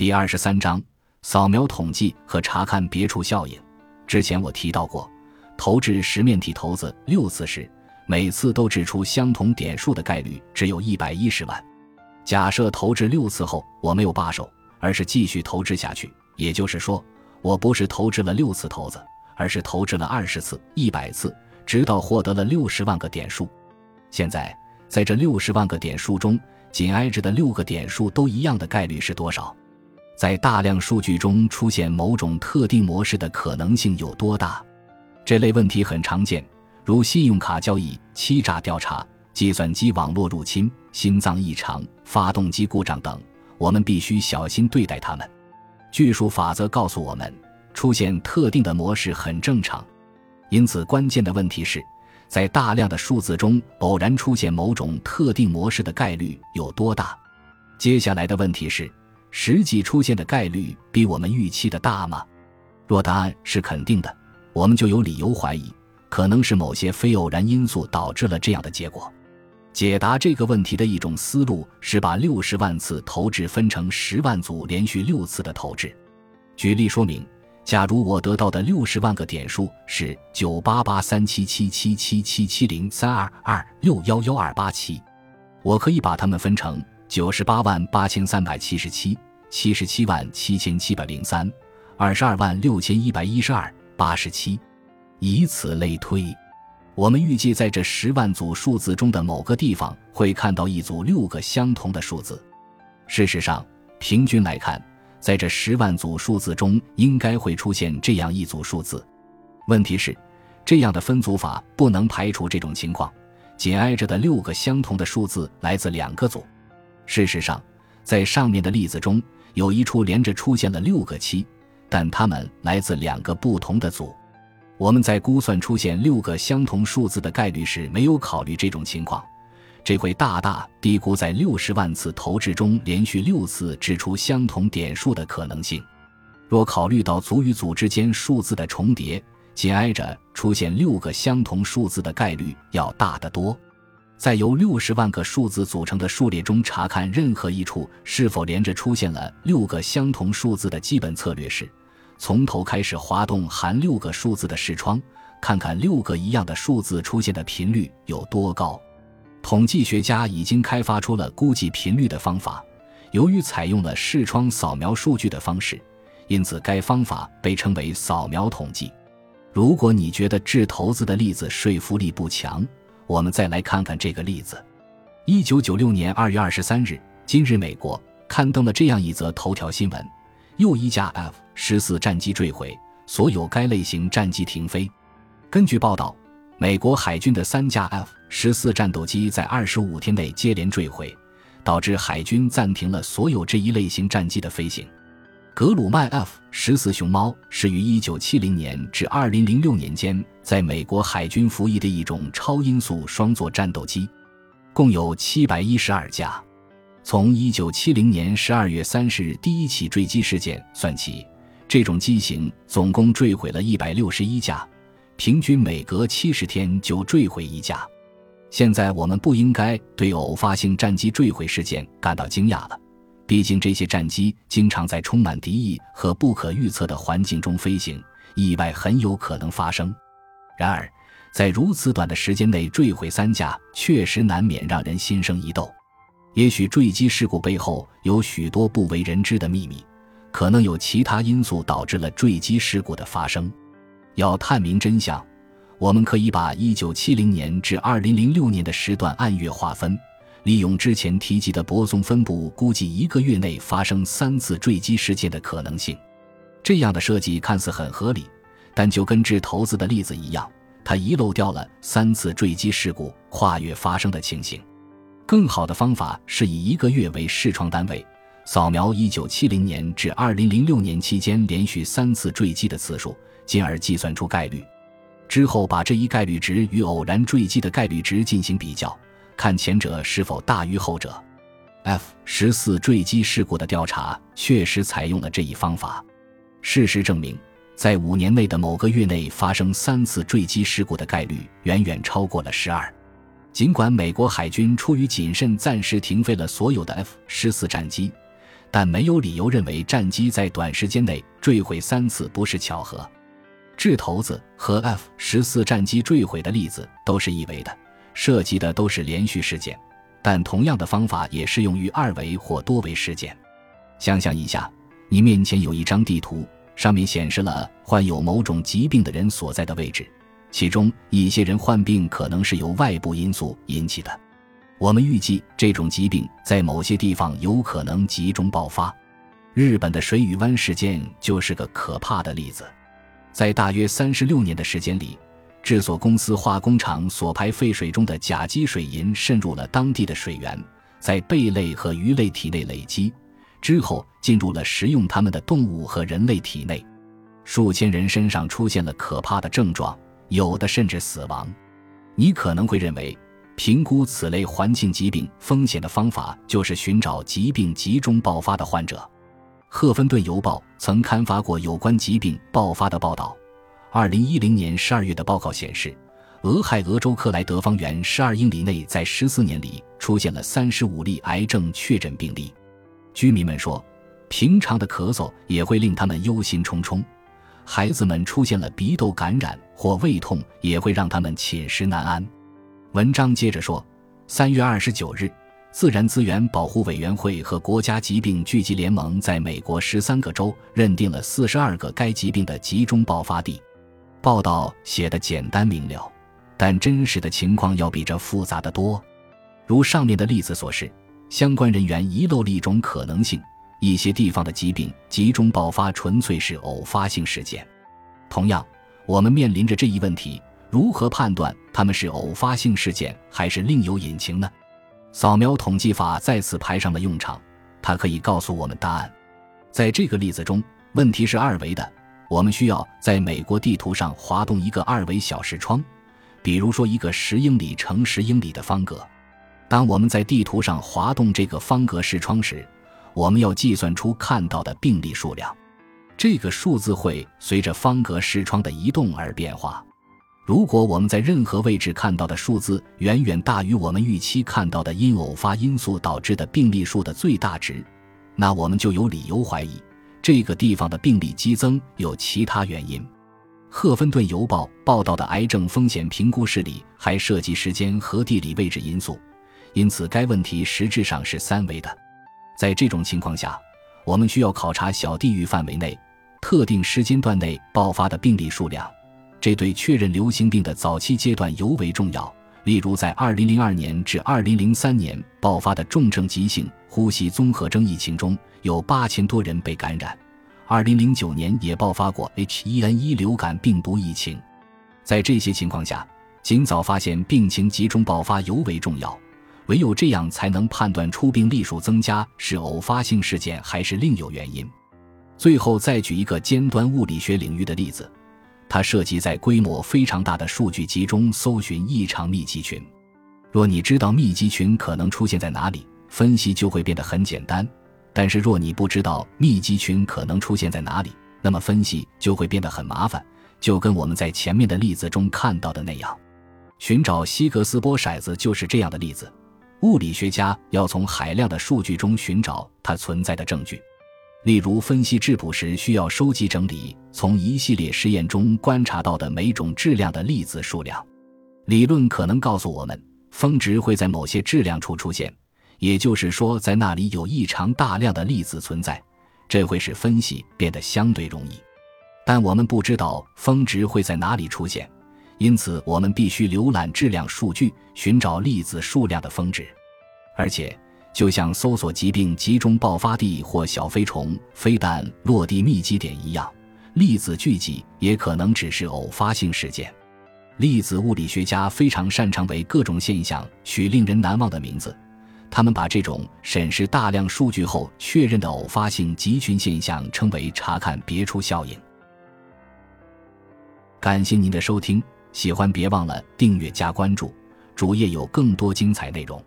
第二十三章扫描统计和查看别处效应。之前我提到过，投掷十面体骰子六次时，每次都掷出相同点数的概率只有一百一十万。假设投掷六次后我没有罢手，而是继续投掷下去，也就是说，我不是投掷了六次骰子，而是投掷了二十次、一百次，直到获得了六十万个点数。现在，在这六十万个点数中，紧挨着的六个点数都一样的概率是多少？在大量数据中出现某种特定模式的可能性有多大？这类问题很常见，如信用卡交易、欺诈调查、计算机网络入侵、心脏异常、发动机故障等。我们必须小心对待它们。巨数法则告诉我们，出现特定的模式很正常。因此，关键的问题是，在大量的数字中偶然出现某种特定模式的概率有多大？接下来的问题是。实际出现的概率比我们预期的大吗？若答案是肯定的，我们就有理由怀疑，可能是某些非偶然因素导致了这样的结果。解答这个问题的一种思路是把六十万次投掷分成十万组连续六次的投掷。举例说明：假如我得到的六十万个点数是九八八三七七七七七七零三二二六幺幺二八七，我可以把它们分成。九十八万八千三百七十七，七十七万七千七百零三，二十二万六千一百一十二，八十七，以此类推。我们预计在这十万组数字中的某个地方会看到一组六个相同的数字。事实上，平均来看，在这十万组数字中应该会出现这样一组数字。问题是，这样的分组法不能排除这种情况：紧挨着的六个相同的数字来自两个组。事实上，在上面的例子中，有一处连着出现了六个七，但它们来自两个不同的组。我们在估算出现六个相同数字的概率时，没有考虑这种情况，这会大大低估在六十万次投掷中连续六次掷出相同点数的可能性。若考虑到组与组之间数字的重叠，紧挨着出现六个相同数字的概率要大得多。在由六十万个数字组成的数列中查看任何一处是否连着出现了六个相同数字的基本策略是：从头开始滑动含六个数字的视窗，看看六个一样的数字出现的频率有多高。统计学家已经开发出了估计频率的方法，由于采用了视窗扫描数据的方式，因此该方法被称为扫描统计。如果你觉得掷骰子的例子说服力不强，我们再来看看这个例子。一九九六年二月二十三日，今日美国刊登了这样一则头条新闻：又一架 F 十四战机坠毁，所有该类型战机停飞。根据报道，美国海军的三架 F 十四战斗机在二十五天内接连坠毁，导致海军暂停了所有这一类型战机的飞行。格鲁曼 F 十四熊猫是于一九七零年至二零零六年间在美国海军服役的一种超音速双座战斗机，共有七百一十二架。从一九七零年十二月三十日第一起坠机事件算起，这种机型总共坠毁了一百六十一架，平均每隔七十天就坠毁一架。现在我们不应该对偶发性战机坠毁事件感到惊讶了。毕竟，这些战机经常在充满敌意和不可预测的环境中飞行，意外很有可能发生。然而，在如此短的时间内坠毁三架，确实难免让人心生疑窦。也许坠机事故背后有许多不为人知的秘密，可能有其他因素导致了坠机事故的发生。要探明真相，我们可以把1970年至2006年的时段按月划分。利用之前提及的泊松分布，估计一个月内发生三次坠机事件的可能性。这样的设计看似很合理，但就跟掷骰子的例子一样，它遗漏掉了三次坠机事故跨越发生的情形。更好的方法是以一个月为视窗单位，扫描1970年至2006年期间连续三次坠机的次数，进而计算出概率。之后把这一概率值与偶然坠机的概率值进行比较。看前者是否大于后者。F 十四坠机事故的调查确实采用了这一方法。事实证明，在五年内的某个月内发生三次坠机事故的概率远远超过了十二。尽管美国海军出于谨慎暂时停飞了所有的 F 十四战机，但没有理由认为战机在短时间内坠毁三次不是巧合。掷头子和 F 十四战机坠毁的例子都是一维的，涉及的都是连续事件，但同样的方法也适用于二维或多维事件。想象一下，你面前有一张地图，上面显示了患有某种疾病的人所在的位置，其中一些人患病可能是由外部因素引起的。我们预计这种疾病在某些地方有可能集中爆发。日本的水俣湾事件就是个可怕的例子。在大约三十六年的时间里，制作公司化工厂所排废水中的甲基水银渗入了当地的水源，在贝类和鱼类体内累积，之后进入了食用它们的动物和人类体内，数千人身上出现了可怕的症状，有的甚至死亡。你可能会认为，评估此类环境疾病风险的方法就是寻找疾病集中爆发的患者。赫芬顿邮报曾刊发过有关疾病爆发的报道。二零一零年十二月的报告显示，俄亥俄州克莱德方圆十二英里内在十四年里出现了三十五例癌症确诊病例。居民们说，平常的咳嗽也会令他们忧心忡忡；孩子们出现了鼻窦感染或胃痛，也会让他们寝食难安。文章接着说，三月二十九日。自然资源保护委员会和国家疾病聚集联盟在美国十三个州认定了四十二个该疾病的集中爆发地。报道写得简单明了，但真实的情况要比这复杂得多。如上面的例子所示，相关人员遗漏了一种可能性：一些地方的疾病集中爆发纯粹是偶发性事件。同样，我们面临着这一问题：如何判断他们是偶发性事件还是另有隐情呢？扫描统计法再次派上了用场，它可以告诉我们答案。在这个例子中，问题是二维的，我们需要在美国地图上滑动一个二维小视窗，比如说一个十英里乘十英里的方格。当我们在地图上滑动这个方格视窗时，我们要计算出看到的病例数量，这个数字会随着方格视窗的移动而变化。如果我们在任何位置看到的数字远远大于我们预期看到的因偶发因素导致的病例数的最大值，那我们就有理由怀疑这个地方的病例激增有其他原因。赫芬顿邮报报道的癌症风险评估室里还涉及时间和地理位置因素，因此该问题实质上是三维的。在这种情况下，我们需要考察小地域范围内特定时间段内爆发的病例数量。这对确认流行病的早期阶段尤为重要。例如，在2002年至2003年爆发的重症急性呼吸综合征疫情中，有8000多人被感染。2009年也爆发过 H1N1 流感病毒疫情。在这些情况下，尽早发现病情集中爆发尤为重要。唯有这样，才能判断出病例数增加是偶发性事件还是另有原因。最后，再举一个尖端物理学领域的例子。它涉及在规模非常大的数据集中搜寻异常密集群。若你知道密集群可能出现在哪里，分析就会变得很简单；但是若你不知道密集群可能出现在哪里，那么分析就会变得很麻烦。就跟我们在前面的例子中看到的那样，寻找希格斯波骰子就是这样的例子。物理学家要从海量的数据中寻找它存在的证据。例如，分析质谱时需要收集整理从一系列实验中观察到的每种质量的粒子数量。理论可能告诉我们，峰值会在某些质量处出现，也就是说，在那里有异常大量的粒子存在，这会使分析变得相对容易。但我们不知道峰值会在哪里出现，因此我们必须浏览质量数据，寻找粒子数量的峰值，而且。就像搜索疾病集中爆发地或小飞虫、飞弹落地密集点一样，粒子聚集也可能只是偶发性事件。粒子物理学家非常擅长为各种现象取令人难忘的名字，他们把这种审视大量数据后确认的偶发性集群现象称为“查看别出效应”。感谢您的收听，喜欢别忘了订阅加关注，主页有更多精彩内容。